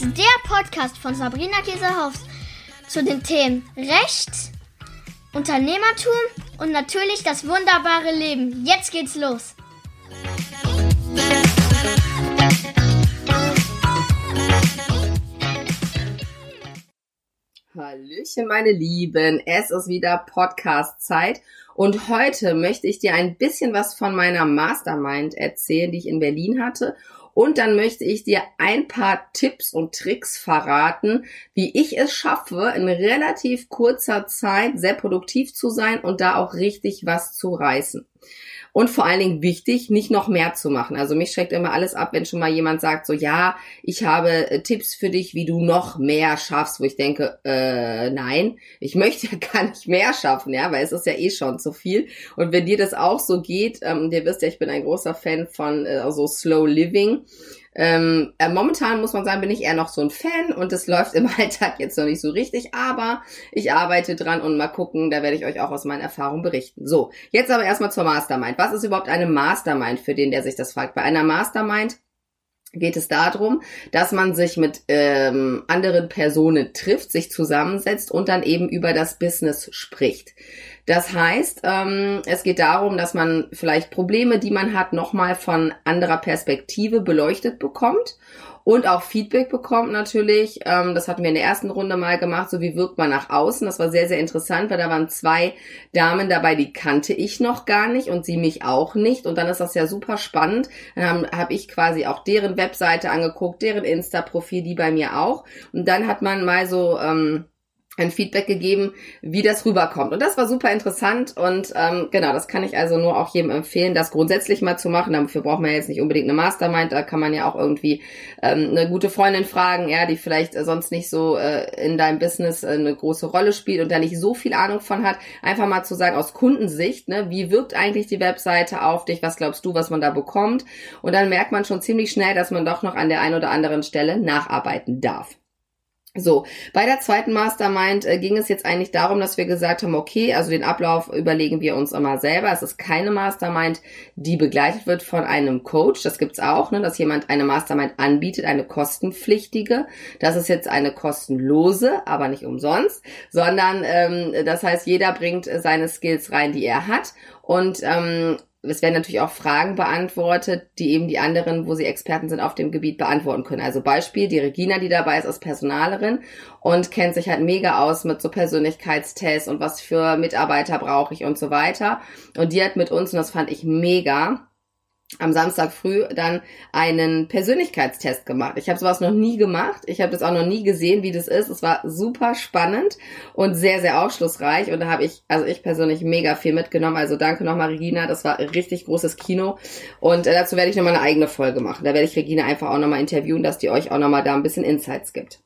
ist der Podcast von Sabrina Käsehaus zu den Themen Recht, Unternehmertum und natürlich das wunderbare Leben. Jetzt geht's los. Hallöchen, meine Lieben. Es ist wieder Podcast-Zeit. Und heute möchte ich dir ein bisschen was von meiner Mastermind erzählen, die ich in Berlin hatte und dann möchte ich dir ein paar Tipps und Tricks verraten, wie ich es schaffe, in relativ kurzer Zeit sehr produktiv zu sein und da auch richtig was zu reißen. Und vor allen Dingen wichtig, nicht noch mehr zu machen. Also mich schreckt immer alles ab, wenn schon mal jemand sagt, so ja, ich habe äh, Tipps für dich, wie du noch mehr schaffst, wo ich denke, äh, nein, ich möchte ja gar nicht mehr schaffen, ja, weil es ist ja eh schon zu viel. Und wenn dir das auch so geht, ähm, dir wisst ja, ich bin ein großer Fan von äh, so Slow Living. Ähm, äh, momentan muss man sagen, bin ich eher noch so ein Fan und es läuft im Alltag jetzt noch nicht so richtig, aber ich arbeite dran und mal gucken, da werde ich euch auch aus meinen Erfahrungen berichten. So, jetzt aber erstmal zur Mastermind. Was ist überhaupt eine Mastermind für den, der sich das fragt? Bei einer Mastermind geht es darum, dass man sich mit ähm, anderen Personen trifft, sich zusammensetzt und dann eben über das Business spricht. Das heißt, ähm, es geht darum, dass man vielleicht Probleme, die man hat, nochmal von anderer Perspektive beleuchtet bekommt und auch Feedback bekommt natürlich. Ähm, das hatten wir in der ersten Runde mal gemacht, so wie wirkt man nach außen. Das war sehr, sehr interessant, weil da waren zwei Damen dabei, die kannte ich noch gar nicht und sie mich auch nicht. Und dann ist das ja super spannend. Dann habe hab ich quasi auch deren Webseite angeguckt, deren Insta-Profil, die bei mir auch. Und dann hat man mal so... Ähm, ein Feedback gegeben, wie das rüberkommt. Und das war super interessant und ähm, genau, das kann ich also nur auch jedem empfehlen, das grundsätzlich mal zu machen. Dafür braucht man jetzt nicht unbedingt eine Mastermind, da kann man ja auch irgendwie ähm, eine gute Freundin fragen, ja, die vielleicht äh, sonst nicht so äh, in deinem Business äh, eine große Rolle spielt und da nicht so viel Ahnung von hat. Einfach mal zu sagen, aus Kundensicht, ne, wie wirkt eigentlich die Webseite auf dich, was glaubst du, was man da bekommt? Und dann merkt man schon ziemlich schnell, dass man doch noch an der einen oder anderen Stelle nacharbeiten darf. So, bei der zweiten Mastermind äh, ging es jetzt eigentlich darum, dass wir gesagt haben, okay, also den Ablauf überlegen wir uns immer selber. Es ist keine Mastermind, die begleitet wird von einem Coach. Das gibt's auch, ne, dass jemand eine Mastermind anbietet, eine kostenpflichtige. Das ist jetzt eine kostenlose, aber nicht umsonst, sondern ähm, das heißt, jeder bringt seine Skills rein, die er hat. Und ähm, es werden natürlich auch Fragen beantwortet, die eben die anderen, wo sie Experten sind auf dem Gebiet, beantworten können. Also Beispiel, die Regina, die dabei ist, ist Personalerin und kennt sich halt mega aus mit so Persönlichkeitstests und was für Mitarbeiter brauche ich und so weiter. Und die hat mit uns, und das fand ich mega, am Samstag früh dann einen Persönlichkeitstest gemacht. Ich habe sowas noch nie gemacht. Ich habe das auch noch nie gesehen, wie das ist. Es war super spannend und sehr, sehr aufschlussreich. Und da habe ich, also ich persönlich mega viel mitgenommen. Also danke nochmal, Regina. Das war richtig großes Kino. Und äh, dazu werde ich nochmal eine eigene Folge machen. Da werde ich Regina einfach auch nochmal interviewen, dass die euch auch nochmal da ein bisschen Insights gibt.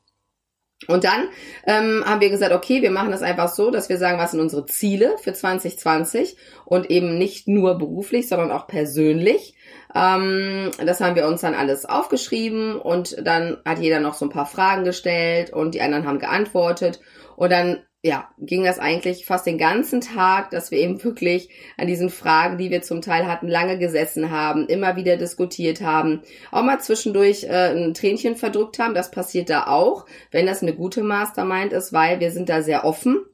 Und dann ähm, haben wir gesagt, okay, wir machen das einfach so, dass wir sagen, was sind unsere Ziele für 2020 und eben nicht nur beruflich, sondern auch persönlich. Ähm, das haben wir uns dann alles aufgeschrieben und dann hat jeder noch so ein paar Fragen gestellt und die anderen haben geantwortet und dann ja, ging das eigentlich fast den ganzen Tag, dass wir eben wirklich an diesen Fragen, die wir zum Teil hatten, lange gesessen haben, immer wieder diskutiert haben, auch mal zwischendurch äh, ein Tränchen verdrückt haben. Das passiert da auch, wenn das eine gute Mastermind ist, weil wir sind da sehr offen.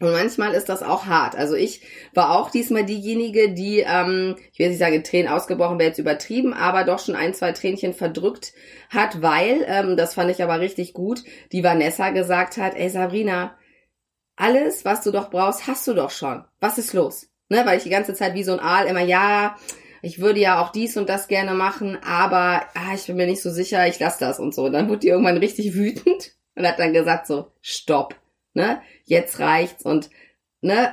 Und manchmal ist das auch hart. Also ich war auch diesmal diejenige, die, ähm, ich will nicht sagen, Tränen ausgebrochen wäre jetzt übertrieben, aber doch schon ein, zwei Tränchen verdrückt hat, weil, ähm, das fand ich aber richtig gut, die Vanessa gesagt hat, ey Sabrina, alles, was du doch brauchst, hast du doch schon. Was ist los? Ne, weil ich die ganze Zeit wie so ein Aal immer, ja, ich würde ja auch dies und das gerne machen, aber ah, ich bin mir nicht so sicher, ich lasse das und so. Und dann wurde die irgendwann richtig wütend und hat dann gesagt so, stopp, ne, jetzt reicht's und ne,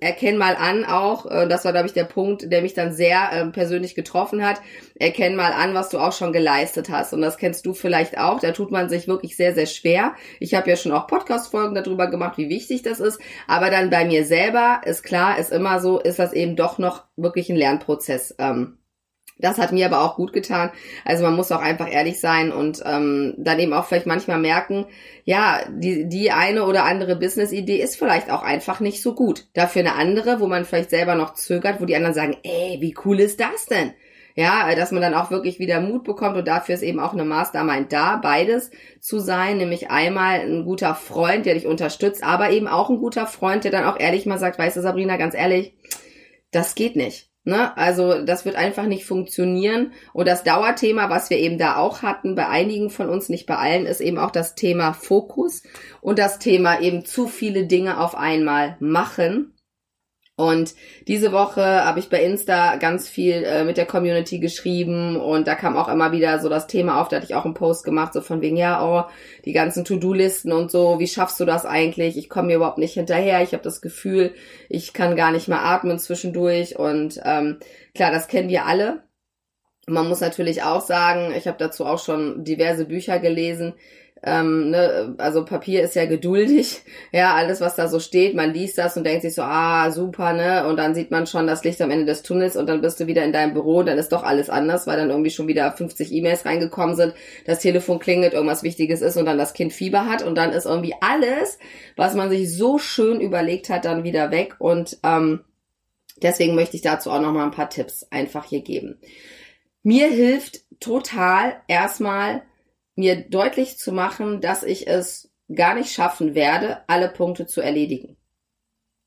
erkenn mal an auch, äh, das war, glaube ich, der Punkt, der mich dann sehr äh, persönlich getroffen hat, erkenn mal an, was du auch schon geleistet hast. Und das kennst du vielleicht auch, da tut man sich wirklich sehr, sehr schwer. Ich habe ja schon auch Podcast-Folgen darüber gemacht, wie wichtig das ist, aber dann bei mir selber ist klar, ist immer so, ist das eben doch noch wirklich ein Lernprozess. Ähm, das hat mir aber auch gut getan. Also man muss auch einfach ehrlich sein und ähm, dann eben auch vielleicht manchmal merken, ja, die, die eine oder andere Business-Idee ist vielleicht auch einfach nicht so gut. Dafür eine andere, wo man vielleicht selber noch zögert, wo die anderen sagen, ey, wie cool ist das denn? Ja, dass man dann auch wirklich wieder Mut bekommt und dafür ist eben auch eine Mastermind da, beides zu sein, nämlich einmal ein guter Freund, der dich unterstützt, aber eben auch ein guter Freund, der dann auch ehrlich mal sagt, weißt du Sabrina, ganz ehrlich, das geht nicht. Ne? Also das wird einfach nicht funktionieren. Und das Dauerthema, was wir eben da auch hatten, bei einigen von uns, nicht bei allen, ist eben auch das Thema Fokus und das Thema eben zu viele Dinge auf einmal machen. Und diese Woche habe ich bei Insta ganz viel äh, mit der Community geschrieben und da kam auch immer wieder so das Thema auf, da hatte ich auch einen Post gemacht, so von wegen, ja, oh, die ganzen To-Do-Listen und so, wie schaffst du das eigentlich? Ich komme mir überhaupt nicht hinterher, ich habe das Gefühl, ich kann gar nicht mehr atmen zwischendurch und ähm, klar, das kennen wir alle. Man muss natürlich auch sagen, ich habe dazu auch schon diverse Bücher gelesen, ähm, ne, also Papier ist ja geduldig, ja, alles was da so steht, man liest das und denkt sich so, ah, super, ne, und dann sieht man schon das Licht am Ende des Tunnels und dann bist du wieder in deinem Büro und dann ist doch alles anders, weil dann irgendwie schon wieder 50 E-Mails reingekommen sind, das Telefon klingelt, irgendwas Wichtiges ist und dann das Kind Fieber hat und dann ist irgendwie alles, was man sich so schön überlegt hat, dann wieder weg. Und ähm, deswegen möchte ich dazu auch noch mal ein paar Tipps einfach hier geben. Mir hilft total erstmal mir deutlich zu machen, dass ich es gar nicht schaffen werde, alle Punkte zu erledigen.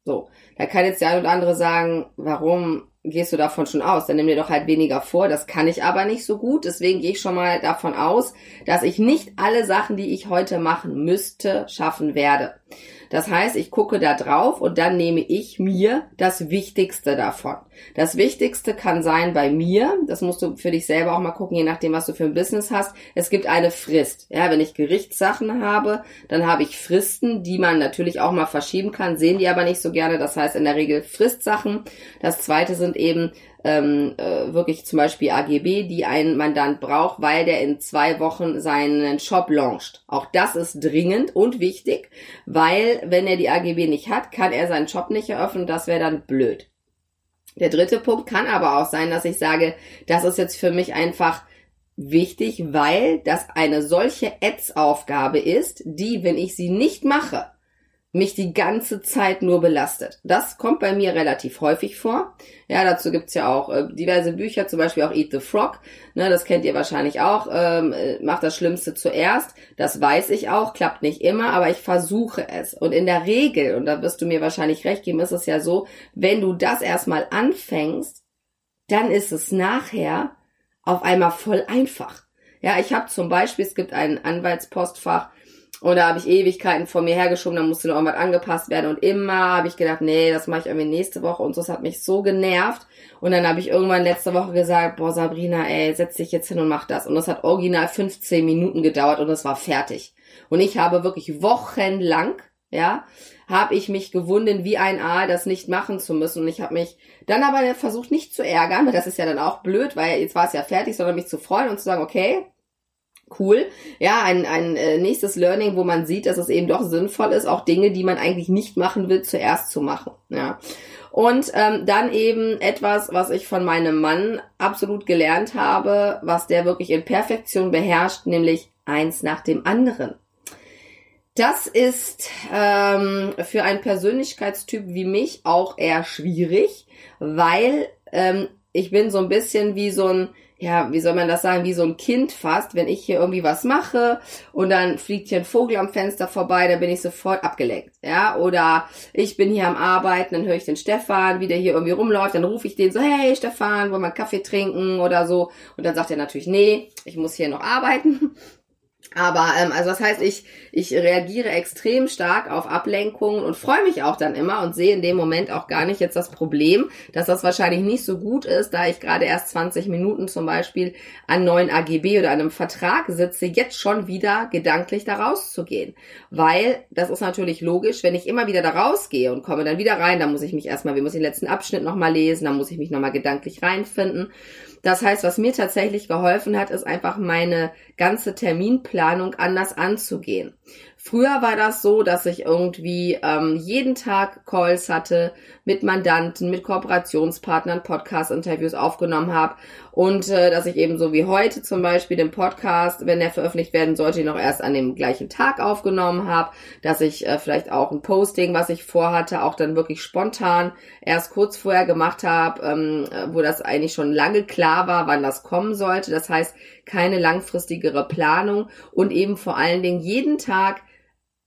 So, da kann jetzt der ein oder andere sagen, warum gehst du davon schon aus? Dann nimm dir doch halt weniger vor. Das kann ich aber nicht so gut. Deswegen gehe ich schon mal davon aus, dass ich nicht alle Sachen, die ich heute machen müsste, schaffen werde. Das heißt, ich gucke da drauf und dann nehme ich mir das Wichtigste davon. Das Wichtigste kann sein bei mir, das musst du für dich selber auch mal gucken, je nachdem, was du für ein Business hast. Es gibt eine Frist. Ja, wenn ich Gerichtssachen habe, dann habe ich Fristen, die man natürlich auch mal verschieben kann, sehen die aber nicht so gerne. Das heißt in der Regel Fristsachen. Das zweite sind eben ähm, äh, wirklich zum Beispiel AGB, die ein Mandant braucht, weil der in zwei Wochen seinen Shop launcht. Auch das ist dringend und wichtig, weil wenn er die AGB nicht hat, kann er seinen Shop nicht eröffnen. Das wäre dann blöd. Der dritte Punkt kann aber auch sein, dass ich sage, das ist jetzt für mich einfach wichtig, weil das eine solche Ads-Aufgabe ist, die, wenn ich sie nicht mache, mich die ganze Zeit nur belastet. Das kommt bei mir relativ häufig vor. Ja, dazu gibt's ja auch äh, diverse Bücher, zum Beispiel auch Eat the Frog. Ne, das kennt ihr wahrscheinlich auch. Ähm, äh, macht das Schlimmste zuerst. Das weiß ich auch, klappt nicht immer, aber ich versuche es. Und in der Regel, und da wirst du mir wahrscheinlich recht geben, ist es ja so, wenn du das erstmal anfängst, dann ist es nachher auf einmal voll einfach. Ja, ich habe zum Beispiel, es gibt ein Anwaltspostfach, und da habe ich Ewigkeiten vor mir hergeschoben, da musste noch irgendwas angepasst werden. Und immer habe ich gedacht, nee, das mache ich irgendwie nächste Woche. Und so, das hat mich so genervt. Und dann habe ich irgendwann letzte Woche gesagt, boah, Sabrina, ey, setz dich jetzt hin und mach das. Und das hat original 15 Minuten gedauert und es war fertig. Und ich habe wirklich wochenlang, ja, habe ich mich gewunden wie ein Aal, das nicht machen zu müssen. Und ich habe mich dann aber versucht, nicht zu ärgern, weil das ist ja dann auch blöd, weil jetzt war es ja fertig, sondern mich zu freuen und zu sagen, okay, cool. Ja, ein, ein äh, nächstes Learning, wo man sieht, dass es eben doch sinnvoll ist, auch Dinge, die man eigentlich nicht machen will, zuerst zu machen. Ja. Und ähm, dann eben etwas, was ich von meinem Mann absolut gelernt habe, was der wirklich in Perfektion beherrscht, nämlich eins nach dem anderen. Das ist ähm, für einen Persönlichkeitstyp wie mich auch eher schwierig, weil ähm, ich bin so ein bisschen wie so ein ja, wie soll man das sagen, wie so ein Kind fast, wenn ich hier irgendwie was mache und dann fliegt hier ein Vogel am Fenster vorbei, dann bin ich sofort abgelenkt, ja, oder ich bin hier am Arbeiten, dann höre ich den Stefan, wie der hier irgendwie rumläuft, dann rufe ich den so, hey Stefan, wollen wir einen Kaffee trinken oder so? Und dann sagt er natürlich, nee, ich muss hier noch arbeiten aber ähm, also das heißt, ich, ich reagiere extrem stark auf Ablenkungen und freue mich auch dann immer und sehe in dem Moment auch gar nicht jetzt das Problem, dass das wahrscheinlich nicht so gut ist, da ich gerade erst 20 Minuten zum Beispiel an neuen AGB oder einem Vertrag sitze, jetzt schon wieder gedanklich da rauszugehen. Weil das ist natürlich logisch, wenn ich immer wieder da rausgehe und komme dann wieder rein, dann muss ich mich erstmal, wie muss ich den letzten Abschnitt nochmal lesen, dann muss ich mich nochmal gedanklich reinfinden. Das heißt, was mir tatsächlich geholfen hat, ist einfach meine ganze Terminplanung anders anzugehen. Früher war das so, dass ich irgendwie ähm, jeden Tag Calls hatte mit Mandanten, mit Kooperationspartnern, Podcast-Interviews aufgenommen habe und äh, dass ich eben so wie heute zum Beispiel den Podcast, wenn der veröffentlicht werden sollte, noch erst an dem gleichen Tag aufgenommen habe, dass ich äh, vielleicht auch ein Posting, was ich vorhatte, auch dann wirklich spontan erst kurz vorher gemacht habe, ähm, wo das eigentlich schon lange klar war, wann das kommen sollte. Das heißt, keine langfristigere Planung. Und eben vor allen Dingen jeden Tag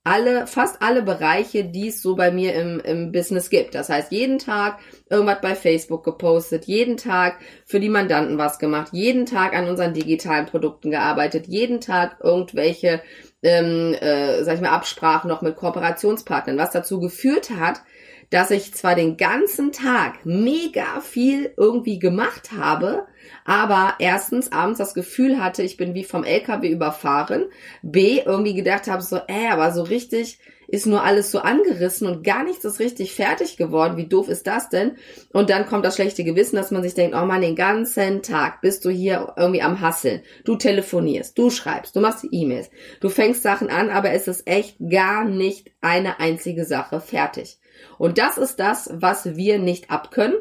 alle, fast alle Bereiche, die es so bei mir im, im Business gibt. Das heißt, jeden Tag irgendwas bei Facebook gepostet, jeden Tag für die Mandanten was gemacht, jeden Tag an unseren digitalen Produkten gearbeitet, jeden Tag irgendwelche, ähm, äh, sag ich mal, Absprachen noch mit Kooperationspartnern, was dazu geführt hat, dass ich zwar den ganzen Tag mega viel irgendwie gemacht habe, aber erstens abends das Gefühl hatte, ich bin wie vom LKW überfahren, B irgendwie gedacht habe so, äh, aber so richtig ist nur alles so angerissen und gar nichts ist richtig fertig geworden. Wie doof ist das denn? Und dann kommt das schlechte Gewissen, dass man sich denkt, oh man, den ganzen Tag bist du hier irgendwie am Hasseln. Du telefonierst, du schreibst, du machst E-Mails, du fängst Sachen an, aber es ist echt gar nicht eine einzige Sache fertig. Und das ist das, was wir nicht abkönnen.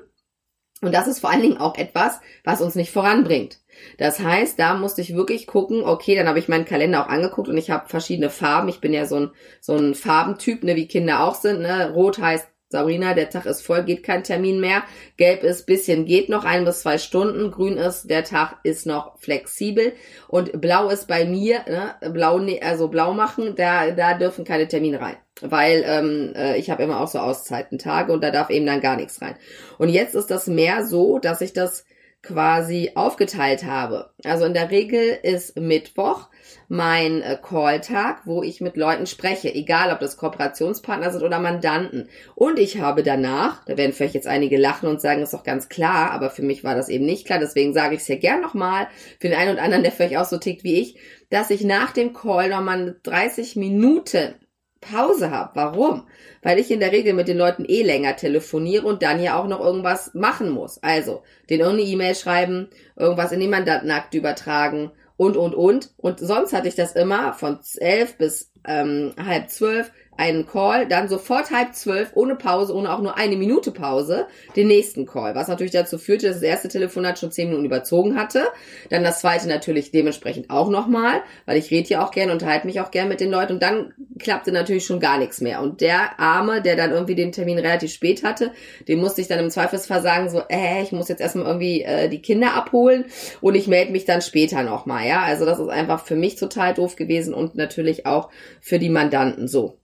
Und das ist vor allen Dingen auch etwas, was uns nicht voranbringt. Das heißt, da musste ich wirklich gucken, okay, dann habe ich meinen Kalender auch angeguckt und ich habe verschiedene Farben. Ich bin ja so ein, so ein Farbentyp, ne, wie Kinder auch sind. Ne? Rot heißt Sabrina, der Tag ist voll, geht kein Termin mehr. Gelb ist bisschen, geht noch ein bis zwei Stunden. Grün ist, der Tag ist noch flexibel. Und blau ist bei mir, ne, blau, ne, also blau machen, da, da dürfen keine Termine rein. Weil ähm, äh, ich habe immer auch so Auszeitentage und da darf eben dann gar nichts rein. Und jetzt ist das mehr so, dass ich das quasi aufgeteilt habe. Also in der Regel ist Mittwoch mein äh, Call-Tag, wo ich mit Leuten spreche, egal ob das Kooperationspartner sind oder Mandanten. Und ich habe danach, da werden vielleicht jetzt einige lachen und sagen, ist doch ganz klar, aber für mich war das eben nicht klar, deswegen sage ich es ja gern nochmal, für den einen und anderen, der vielleicht auch so tickt wie ich, dass ich nach dem Call nochmal 30 Minuten Pause habe. Warum? Weil ich in der Regel mit den Leuten eh länger telefoniere und dann ja auch noch irgendwas machen muss. Also, den irgendeine E-Mail schreiben, irgendwas in die Mandantenakt übertragen und, und, und. Und sonst hatte ich das immer von elf bis ähm, halb zwölf einen Call, dann sofort halb zwölf, ohne Pause, ohne auch nur eine Minute Pause, den nächsten Call. Was natürlich dazu führte, dass das erste Telefonat schon zehn Minuten überzogen hatte. Dann das zweite natürlich dementsprechend auch nochmal, weil ich rede ja auch gern, unterhalte mich auch gern mit den Leuten und dann klappte natürlich schon gar nichts mehr. Und der Arme, der dann irgendwie den Termin relativ spät hatte, dem musste ich dann im Zweifelsfall sagen, so, äh, ich muss jetzt erstmal irgendwie äh, die Kinder abholen und ich melde mich dann später nochmal, ja. Also das ist einfach für mich total doof gewesen und natürlich auch für die Mandanten so.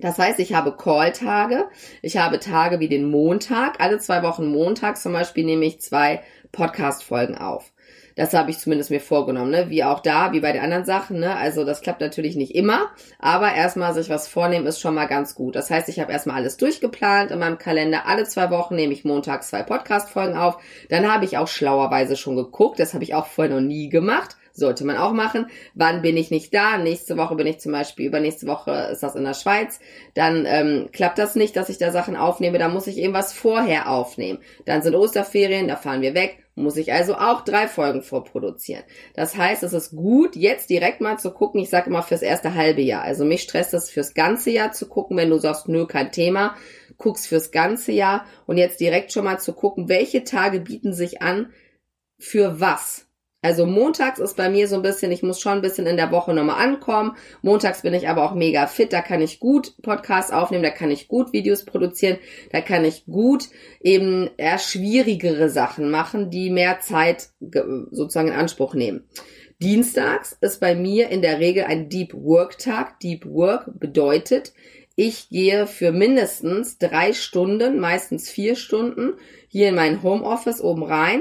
Das heißt, ich habe Call-Tage, ich habe Tage wie den Montag, alle zwei Wochen Montag zum Beispiel nehme ich zwei Podcast-Folgen auf. Das habe ich zumindest mir vorgenommen, ne? Wie auch da, wie bei den anderen Sachen, ne? Also das klappt natürlich nicht immer, aber erstmal sich was vornehmen ist schon mal ganz gut. Das heißt, ich habe erstmal alles durchgeplant in meinem Kalender. Alle zwei Wochen nehme ich montags zwei Podcast-Folgen auf. Dann habe ich auch schlauerweise schon geguckt. Das habe ich auch vorher noch nie gemacht. Sollte man auch machen. Wann bin ich nicht da? Nächste Woche bin ich zum Beispiel, übernächste Woche ist das in der Schweiz. Dann ähm, klappt das nicht, dass ich da Sachen aufnehme. Da muss ich eben was vorher aufnehmen. Dann sind Osterferien, da fahren wir weg. Muss ich also auch drei Folgen vorproduzieren. Das heißt, es ist gut, jetzt direkt mal zu gucken. Ich sage immer fürs erste halbe Jahr. Also mich stresst es fürs ganze Jahr zu gucken, wenn du sagst, nö, kein Thema. Guckst fürs ganze Jahr und jetzt direkt schon mal zu gucken, welche Tage bieten sich an für was also montags ist bei mir so ein bisschen, ich muss schon ein bisschen in der Woche nochmal ankommen. Montags bin ich aber auch mega fit, da kann ich gut Podcasts aufnehmen, da kann ich gut Videos produzieren, da kann ich gut eben eher schwierigere Sachen machen, die mehr Zeit sozusagen in Anspruch nehmen. Dienstags ist bei mir in der Regel ein Deep Work Tag. Deep Work bedeutet, ich gehe für mindestens drei Stunden, meistens vier Stunden, hier in mein Homeoffice oben rein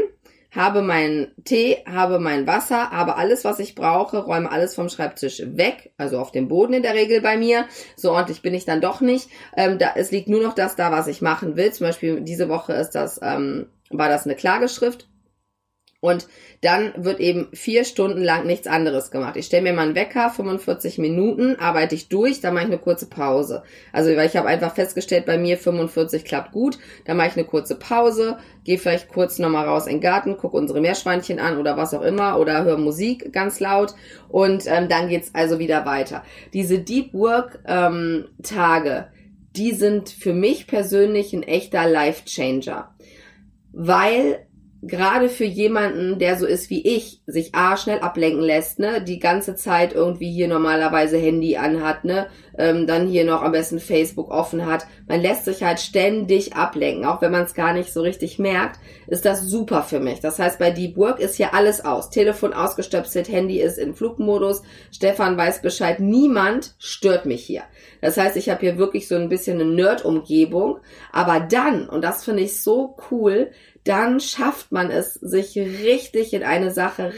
habe meinen Tee, habe mein Wasser, habe alles, was ich brauche, räume alles vom Schreibtisch weg, also auf dem Boden in der Regel bei mir. So ordentlich bin ich dann doch nicht. Ähm, da, es liegt nur noch das da, was ich machen will. Zum Beispiel diese Woche ist das, ähm, war das eine Klageschrift Und dann wird eben vier Stunden lang nichts anderes gemacht. Ich stelle mir mal einen Wecker, 45 Minuten, arbeite ich durch, dann mache ich eine kurze Pause. Also weil ich habe einfach festgestellt, bei mir 45 klappt gut, dann mache ich eine kurze Pause, gehe vielleicht kurz nochmal raus in den Garten, gucke unsere Meerschweinchen an oder was auch immer oder höre Musik ganz laut und ähm, dann geht's also wieder weiter. Diese Deep Work ähm, Tage, die sind für mich persönlich ein echter Life Changer. Weil gerade für jemanden, der so ist wie ich, sich A schnell ablenken lässt, ne, die ganze Zeit irgendwie hier normalerweise Handy anhat, ne, ähm, dann hier noch am besten Facebook offen hat. Man lässt sich halt ständig ablenken, auch wenn man es gar nicht so richtig merkt, ist das super für mich. Das heißt, bei Deep Work ist hier alles aus. Telefon ausgestöpselt, Handy ist in Flugmodus, Stefan weiß Bescheid, niemand stört mich hier. Das heißt, ich habe hier wirklich so ein bisschen eine Nerd-Umgebung, aber dann, und das finde ich so cool, dann schafft man es, sich richtig in eine Sache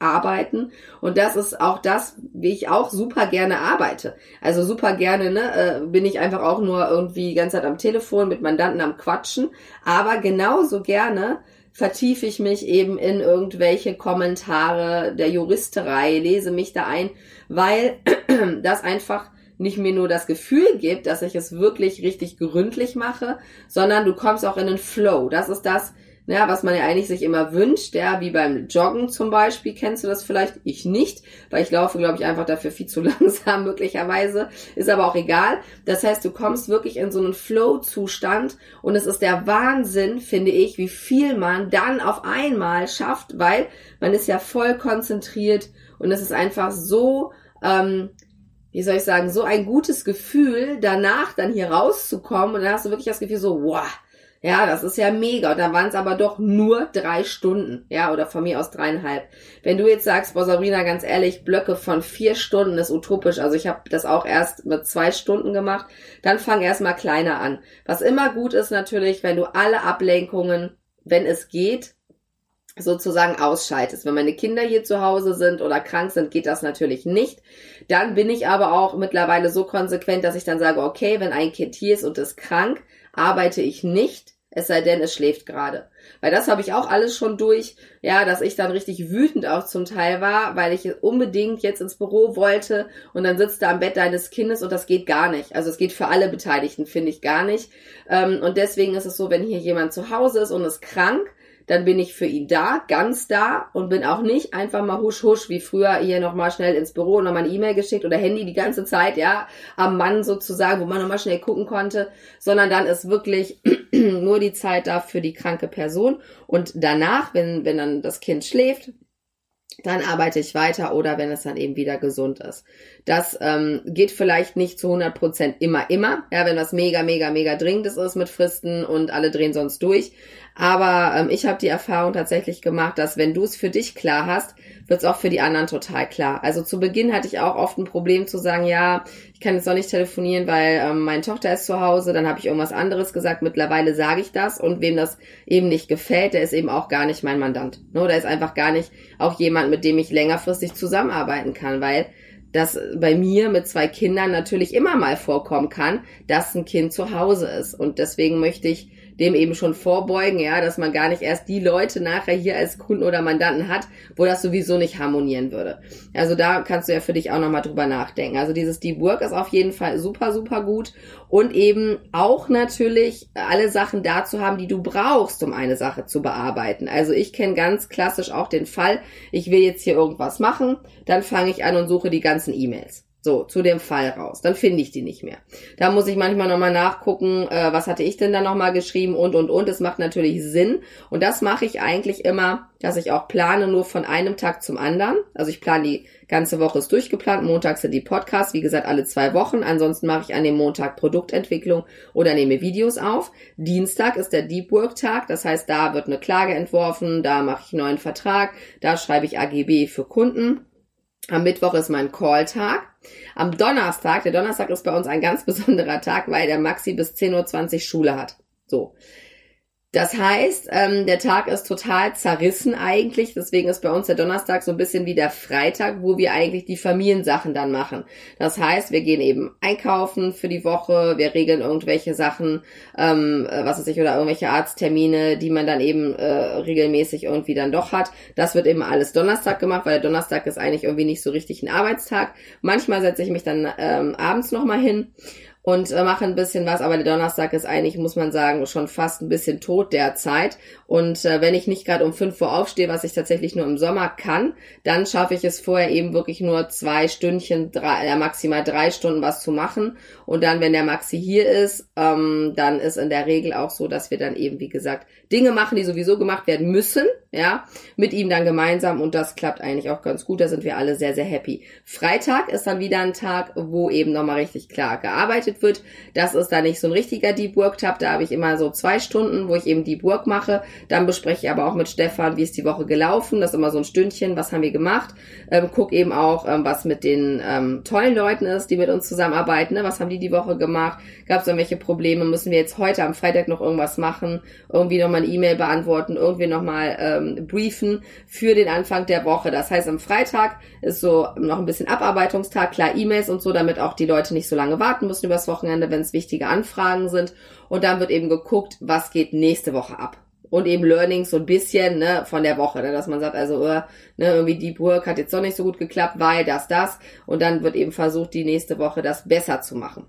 reinzuarbeiten. Und das ist auch das, wie ich auch super gerne arbeite. Also super gerne, ne, äh, bin ich einfach auch nur irgendwie die ganze Zeit am Telefon mit Mandanten am Quatschen. Aber genauso gerne vertiefe ich mich eben in irgendwelche Kommentare der Juristerei, lese mich da ein, weil das einfach nicht mir nur das Gefühl gibt, dass ich es wirklich richtig gründlich mache, sondern du kommst auch in den Flow. Das ist das, ja, was man ja eigentlich sich immer wünscht, ja, wie beim Joggen zum Beispiel, kennst du das vielleicht? Ich nicht, weil ich laufe, glaube ich, einfach dafür viel zu langsam möglicherweise, ist aber auch egal. Das heißt, du kommst wirklich in so einen Flow-Zustand und es ist der Wahnsinn, finde ich, wie viel man dann auf einmal schafft, weil man ist ja voll konzentriert und es ist einfach so, ähm, wie soll ich sagen, so ein gutes Gefühl, danach dann hier rauszukommen und dann hast du wirklich das Gefühl so, wow, ja, das ist ja mega. Und dann waren es aber doch nur drei Stunden, ja, oder von mir aus dreieinhalb. Wenn du jetzt sagst, boah, Sabrina, ganz ehrlich, Blöcke von vier Stunden ist utopisch. Also ich habe das auch erst mit zwei Stunden gemacht. Dann fang erstmal kleiner an. Was immer gut ist natürlich, wenn du alle Ablenkungen, wenn es geht, sozusagen ausschaltest. Wenn meine Kinder hier zu Hause sind oder krank sind, geht das natürlich nicht. Dann bin ich aber auch mittlerweile so konsequent, dass ich dann sage, okay, wenn ein Kind hier ist und ist krank, arbeite ich nicht, es sei denn, es schläft gerade. Weil das habe ich auch alles schon durch, ja, dass ich dann richtig wütend auch zum Teil war, weil ich unbedingt jetzt ins Büro wollte und dann sitzt er am Bett deines Kindes und das geht gar nicht. Also es geht für alle Beteiligten, finde ich gar nicht. Ähm, und deswegen ist es so, wenn hier jemand zu Hause ist und ist krank, dann bin ich für ihn da, ganz da und bin auch nicht einfach mal husch husch wie früher hier nochmal schnell ins Büro und nochmal eine E-Mail geschickt oder Handy die ganze Zeit, ja, am Mann sozusagen, wo man nochmal schnell gucken konnte, sondern dann ist wirklich nur die Zeit da für die kranke Person und danach, wenn, wenn dann das Kind schläft, dann arbeite ich weiter oder wenn es dann eben wieder gesund ist. Das ähm, geht vielleicht nicht zu 100 Prozent immer, immer. Ja, wenn was mega, mega, mega dringendes ist mit Fristen und alle drehen sonst durch. Aber ähm, ich habe die Erfahrung tatsächlich gemacht, dass wenn du es für dich klar hast, wird es auch für die anderen total klar. Also zu Beginn hatte ich auch oft ein Problem zu sagen, ja, ich kann jetzt noch nicht telefonieren, weil ähm, meine Tochter ist zu Hause. Dann habe ich irgendwas anderes gesagt. Mittlerweile sage ich das und wem das eben nicht gefällt, der ist eben auch gar nicht mein Mandant. Ne? Da ist einfach gar nicht auch jemand, mit dem ich längerfristig zusammenarbeiten kann, weil das bei mir mit zwei Kindern natürlich immer mal vorkommen kann, dass ein Kind zu Hause ist. Und deswegen möchte ich dem eben schon vorbeugen, ja, dass man gar nicht erst die Leute nachher hier als Kunden oder Mandanten hat, wo das sowieso nicht harmonieren würde. Also da kannst du ja für dich auch nochmal drüber nachdenken. Also dieses Deep Work ist auf jeden Fall super, super gut und eben auch natürlich alle Sachen dazu haben, die du brauchst, um eine Sache zu bearbeiten. Also ich kenne ganz klassisch auch den Fall, ich will jetzt hier irgendwas machen, dann fange ich an und suche die ganzen E-Mails. So, zu dem Fall raus. Dann finde ich die nicht mehr. Da muss ich manchmal nochmal nachgucken, äh, was hatte ich denn da nochmal geschrieben und, und, und. Es macht natürlich Sinn. Und das mache ich eigentlich immer, dass ich auch plane nur von einem Tag zum anderen. Also ich plane die ganze Woche ist durchgeplant. Montags sind die Podcasts, wie gesagt, alle zwei Wochen. Ansonsten mache ich an dem Montag Produktentwicklung oder nehme Videos auf. Dienstag ist der Deep Work Tag. Das heißt, da wird eine Klage entworfen, da mache ich einen neuen Vertrag, da schreibe ich AGB für Kunden. Am Mittwoch ist mein Call-Tag. Am Donnerstag, der Donnerstag ist bei uns ein ganz besonderer Tag, weil der Maxi bis 10.20 Uhr Schule hat. So. Das heißt, ähm, der Tag ist total zerrissen eigentlich. Deswegen ist bei uns der Donnerstag so ein bisschen wie der Freitag, wo wir eigentlich die Familiensachen dann machen. Das heißt, wir gehen eben einkaufen für die Woche, wir regeln irgendwelche Sachen, ähm, äh, was weiß ich, oder irgendwelche Arzttermine, die man dann eben äh, regelmäßig irgendwie dann doch hat. Das wird eben alles Donnerstag gemacht, weil der Donnerstag ist eigentlich irgendwie nicht so richtig ein Arbeitstag. Manchmal setze ich mich dann ähm, abends nochmal hin und äh, mache ein bisschen was, aber der Donnerstag ist eigentlich, muss man sagen, schon fast ein bisschen tot derzeit. Und äh, wenn ich nicht gerade um 5 Uhr aufstehe, was ich tatsächlich nur im Sommer kann, dann schaffe ich es vorher eben wirklich nur zwei Stündchen, drei, äh, maximal drei Stunden was zu machen. Und dann, wenn der Maxi hier ist, ähm, dann ist in der Regel auch so, dass wir dann eben, wie gesagt, Dinge machen, die sowieso gemacht werden müssen, ja, mit ihm dann gemeinsam und das klappt eigentlich auch ganz gut. Da sind wir alle sehr, sehr happy. Freitag ist dann wieder ein Tag, wo eben nochmal richtig klar gearbeitet wird. Das ist dann nicht so ein richtiger Deep Work Tab. Da habe ich immer so zwei Stunden, wo ich eben Deep Work mache. Dann bespreche ich aber auch mit Stefan, wie ist die Woche gelaufen. Das ist immer so ein Stündchen, was haben wir gemacht. Ähm, guck eben auch, ähm, was mit den ähm, tollen Leuten ist, die mit uns zusammenarbeiten. Ne? Was haben die die Woche gemacht? Gab es irgendwelche Probleme? Müssen wir jetzt heute am Freitag noch irgendwas machen? Irgendwie nochmal eine E-Mail beantworten? Irgendwie nochmal ähm, briefen für den Anfang der Woche? Das heißt, am Freitag ist so noch ein bisschen Abarbeitungstag, klar E-Mails und so, damit auch die Leute nicht so lange warten müssen übers Wochenende, wenn es wichtige Anfragen sind. Und dann wird eben geguckt, was geht nächste Woche ab und eben Learnings so ein bisschen ne, von der Woche, ne, dass man sagt, also äh, ne, irgendwie Deep Work hat jetzt doch nicht so gut geklappt, weil das, das und dann wird eben versucht, die nächste Woche das besser zu machen.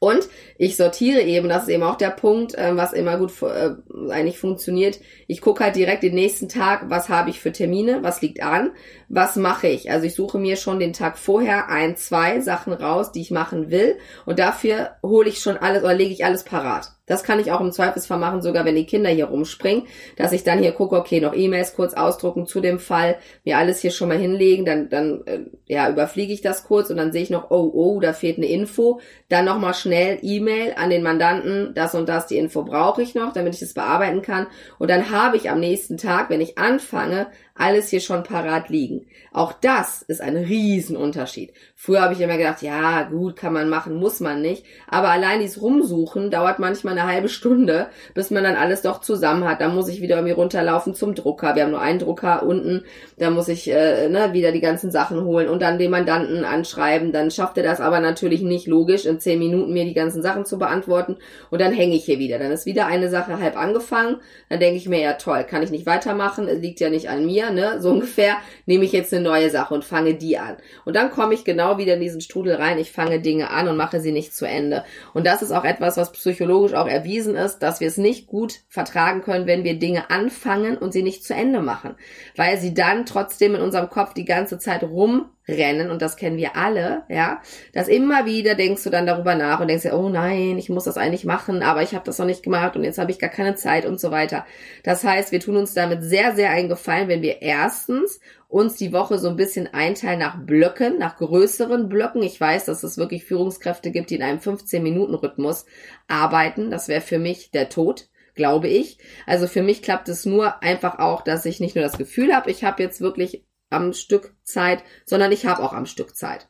Und ich sortiere eben, das ist eben auch der Punkt, äh, was immer gut äh, eigentlich funktioniert. Ich gucke halt direkt den nächsten Tag, was habe ich für Termine, was liegt an, was mache ich. Also ich suche mir schon den Tag vorher ein, zwei Sachen raus, die ich machen will. Und dafür hole ich schon alles oder lege ich alles parat. Das kann ich auch im Zweifelsfall machen, sogar wenn die Kinder hier rumspringen, dass ich dann hier gucke, okay, noch E-Mails kurz ausdrucken zu dem Fall, mir alles hier schon mal hinlegen, dann, dann äh, ja, überfliege ich das kurz und dann sehe ich noch, oh, oh, da fehlt eine Info. Dann nochmal schnell E-Mail an den Mandanten, das und das, die Info brauche ich noch, damit ich das bearbeiten kann. Und dann habe ich am nächsten Tag, wenn ich anfange, alles hier schon parat liegen. Auch das ist ein Riesenunterschied. Früher habe ich immer gedacht, ja, gut, kann man machen, muss man nicht. Aber allein dieses Rumsuchen dauert manchmal eine halbe Stunde, bis man dann alles doch zusammen hat. Da muss ich wieder irgendwie runterlaufen zum Drucker. Wir haben nur einen Drucker unten. Da muss ich äh, ne, wieder die ganzen Sachen holen und dann den Mandanten anschreiben. Dann schafft er das aber natürlich nicht logisch, in zehn Minuten mir die ganzen Sachen zu beantworten. Und dann hänge ich hier wieder. Dann ist wieder eine Sache halb angefangen. Dann denke ich mir, ja toll, kann ich nicht weitermachen. Es liegt ja nicht an mir, ne? So ungefähr nehme ich jetzt eine neue Sache und fange die an. Und dann komme ich genau wieder in diesen Strudel rein. Ich fange Dinge an und mache sie nicht zu Ende. Und das ist auch etwas, was psychologisch auch erwiesen ist, dass wir es nicht gut vertragen können, wenn wir Dinge anfangen und sie nicht zu Ende machen. Weil sie dann trotzdem in unserem Kopf die ganze Zeit rum rennen und das kennen wir alle, ja, dass immer wieder denkst du dann darüber nach und denkst dir, oh nein, ich muss das eigentlich machen, aber ich habe das noch nicht gemacht und jetzt habe ich gar keine Zeit und so weiter. Das heißt, wir tun uns damit sehr, sehr einen Gefallen, wenn wir erstens uns die Woche so ein bisschen einteilen nach Blöcken, nach größeren Blöcken. Ich weiß, dass es wirklich Führungskräfte gibt, die in einem 15-Minuten-Rhythmus arbeiten. Das wäre für mich der Tod glaube ich. Also für mich klappt es nur einfach auch, dass ich nicht nur das Gefühl habe, ich habe jetzt wirklich am Stück Zeit, sondern ich habe auch am Stück Zeit.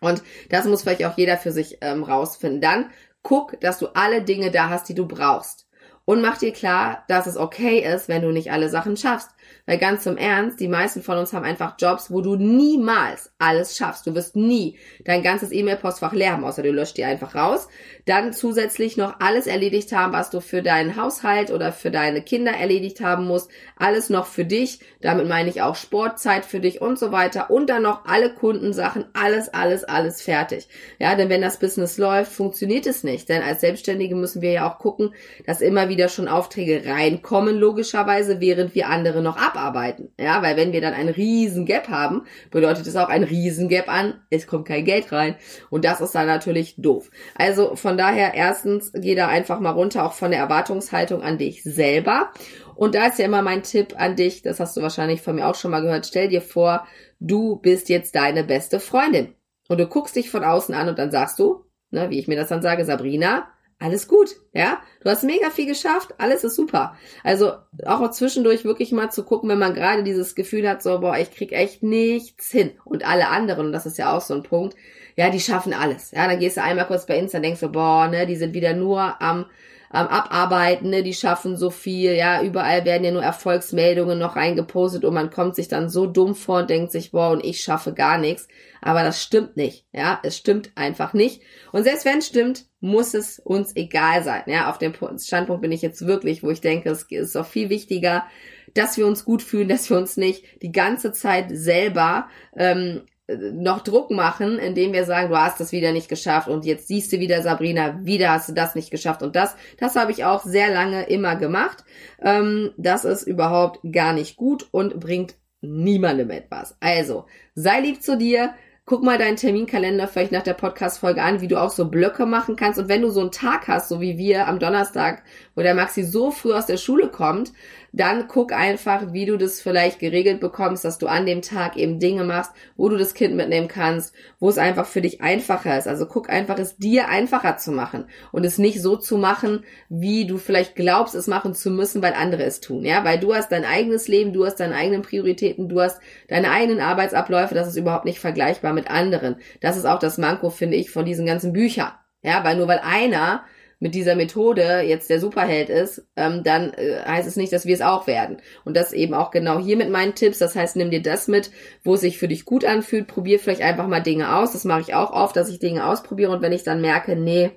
Und das muss vielleicht auch jeder für sich ähm, rausfinden. Dann guck, dass du alle Dinge da hast, die du brauchst. Und mach dir klar, dass es okay ist, wenn du nicht alle Sachen schaffst. Weil ganz zum Ernst, die meisten von uns haben einfach Jobs, wo du niemals alles schaffst. Du wirst nie dein ganzes E-Mail-Postfach leer haben, außer du löscht die einfach raus. Dann zusätzlich noch alles erledigt haben, was du für deinen Haushalt oder für deine Kinder erledigt haben musst. Alles noch für dich. Damit meine ich auch Sportzeit für dich und so weiter. Und dann noch alle Kundensachen. Alles, alles, alles fertig. Ja, denn wenn das Business läuft, funktioniert es nicht. Denn als Selbstständige müssen wir ja auch gucken, dass immer wieder schon Aufträge reinkommen, logischerweise, während wir andere noch abarbeiten. Ja, weil wenn wir dann einen riesen Gap haben, bedeutet es auch ein riesen Gap an, es kommt kein Geld rein. Und das ist dann natürlich doof. Also von daher, erstens, geh da einfach mal runter, auch von der Erwartungshaltung an dich selber. Und da ist ja immer mein Tipp an dich, das hast du wahrscheinlich von mir auch schon mal gehört, stell dir vor, du bist jetzt deine beste Freundin. Und du guckst dich von außen an und dann sagst du, ne, wie ich mir das dann sage, Sabrina, alles gut, ja? Du hast mega viel geschafft, alles ist super. Also auch zwischendurch wirklich mal zu gucken, wenn man gerade dieses Gefühl hat, so, boah, ich krieg echt nichts hin. Und alle anderen, und das ist ja auch so ein Punkt, ja, die schaffen alles. Ja, dann gehst du einmal kurz bei Insta und denkst so, boah, ne, die sind wieder nur am ähm, abarbeiten, ne? die schaffen so viel, ja, überall werden ja nur Erfolgsmeldungen noch reingepostet und man kommt sich dann so dumm vor und denkt sich, boah, und ich schaffe gar nichts. Aber das stimmt nicht, ja, es stimmt einfach nicht. Und selbst wenn es stimmt, muss es uns egal sein, ja. Auf dem Standpunkt bin ich jetzt wirklich, wo ich denke, es ist auch viel wichtiger, dass wir uns gut fühlen, dass wir uns nicht die ganze Zeit selber ähm, noch Druck machen, indem wir sagen, du hast das wieder nicht geschafft und jetzt siehst du wieder Sabrina, wieder hast du das nicht geschafft und das, das habe ich auch sehr lange immer gemacht. Ähm, das ist überhaupt gar nicht gut und bringt niemandem etwas. Also, sei lieb zu dir, guck mal deinen Terminkalender vielleicht nach der Podcast-Folge an, wie du auch so Blöcke machen kannst. Und wenn du so einen Tag hast, so wie wir am Donnerstag, wo der Maxi so früh aus der Schule kommt, dann guck einfach, wie du das vielleicht geregelt bekommst, dass du an dem Tag eben Dinge machst, wo du das Kind mitnehmen kannst, wo es einfach für dich einfacher ist. Also guck einfach, es dir einfacher zu machen und es nicht so zu machen, wie du vielleicht glaubst, es machen zu müssen, weil andere es tun. Ja, weil du hast dein eigenes Leben, du hast deine eigenen Prioritäten, du hast deine eigenen Arbeitsabläufe. Das ist überhaupt nicht vergleichbar mit anderen. Das ist auch das Manko, finde ich, von diesen ganzen Büchern. Ja, weil nur weil einer mit dieser Methode jetzt der Superheld ist, ähm, dann äh, heißt es nicht, dass wir es auch werden. Und das eben auch genau hier mit meinen Tipps. Das heißt, nimm dir das mit, wo es sich für dich gut anfühlt. Probier vielleicht einfach mal Dinge aus. Das mache ich auch oft, dass ich Dinge ausprobiere und wenn ich dann merke, nee,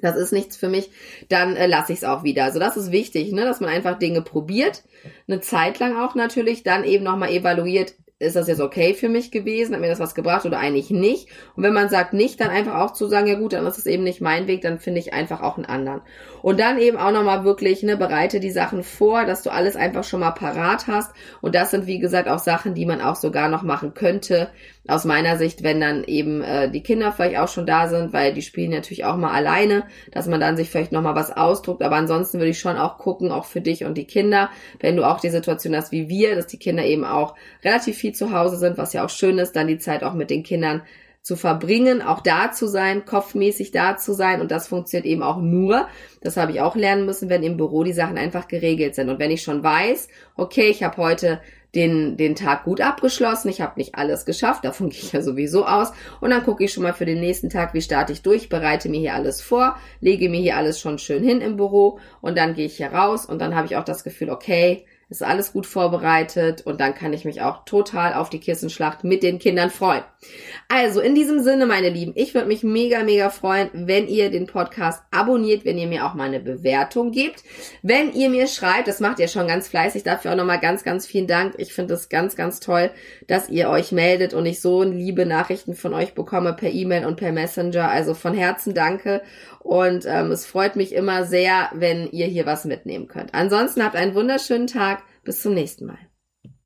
das ist nichts für mich, dann äh, lasse ich es auch wieder. Also das ist wichtig, ne, dass man einfach Dinge probiert, eine Zeit lang auch natürlich, dann eben nochmal evaluiert, ist das jetzt okay für mich gewesen? Hat mir das was gebracht oder eigentlich nicht? Und wenn man sagt nicht, dann einfach auch zu sagen, ja gut, dann ist es eben nicht mein Weg, dann finde ich einfach auch einen anderen. Und dann eben auch nochmal wirklich, ne, bereite die Sachen vor, dass du alles einfach schon mal parat hast. Und das sind, wie gesagt, auch Sachen, die man auch sogar noch machen könnte, aus meiner Sicht, wenn dann eben äh, die Kinder vielleicht auch schon da sind, weil die spielen natürlich auch mal alleine, dass man dann sich vielleicht nochmal was ausdruckt. Aber ansonsten würde ich schon auch gucken, auch für dich und die Kinder, wenn du auch die Situation hast wie wir, dass die Kinder eben auch relativ viel zu Hause sind, was ja auch schön ist, dann die Zeit auch mit den Kindern zu verbringen, auch da zu sein, kopfmäßig da zu sein. Und das funktioniert eben auch nur, das habe ich auch lernen müssen, wenn im Büro die Sachen einfach geregelt sind. Und wenn ich schon weiß, okay, ich habe heute den, den Tag gut abgeschlossen. Ich habe nicht alles geschafft, davon gehe ich ja sowieso aus. Und dann gucke ich schon mal für den nächsten Tag, wie starte ich durch, bereite mir hier alles vor, lege mir hier alles schon schön hin im Büro und dann gehe ich hier raus und dann habe ich auch das Gefühl, okay, ist alles gut vorbereitet und dann kann ich mich auch total auf die Kissenschlacht mit den Kindern freuen. Also in diesem Sinne, meine Lieben, ich würde mich mega, mega freuen, wenn ihr den Podcast abonniert, wenn ihr mir auch mal eine Bewertung gebt. Wenn ihr mir schreibt, das macht ihr schon ganz fleißig, dafür auch nochmal ganz, ganz vielen Dank. Ich finde es ganz, ganz toll, dass ihr euch meldet und ich so liebe Nachrichten von euch bekomme per E-Mail und per Messenger. Also von Herzen danke und ähm, es freut mich immer sehr, wenn ihr hier was mitnehmen könnt. Ansonsten habt einen wunderschönen Tag. Bis zum nächsten Mal.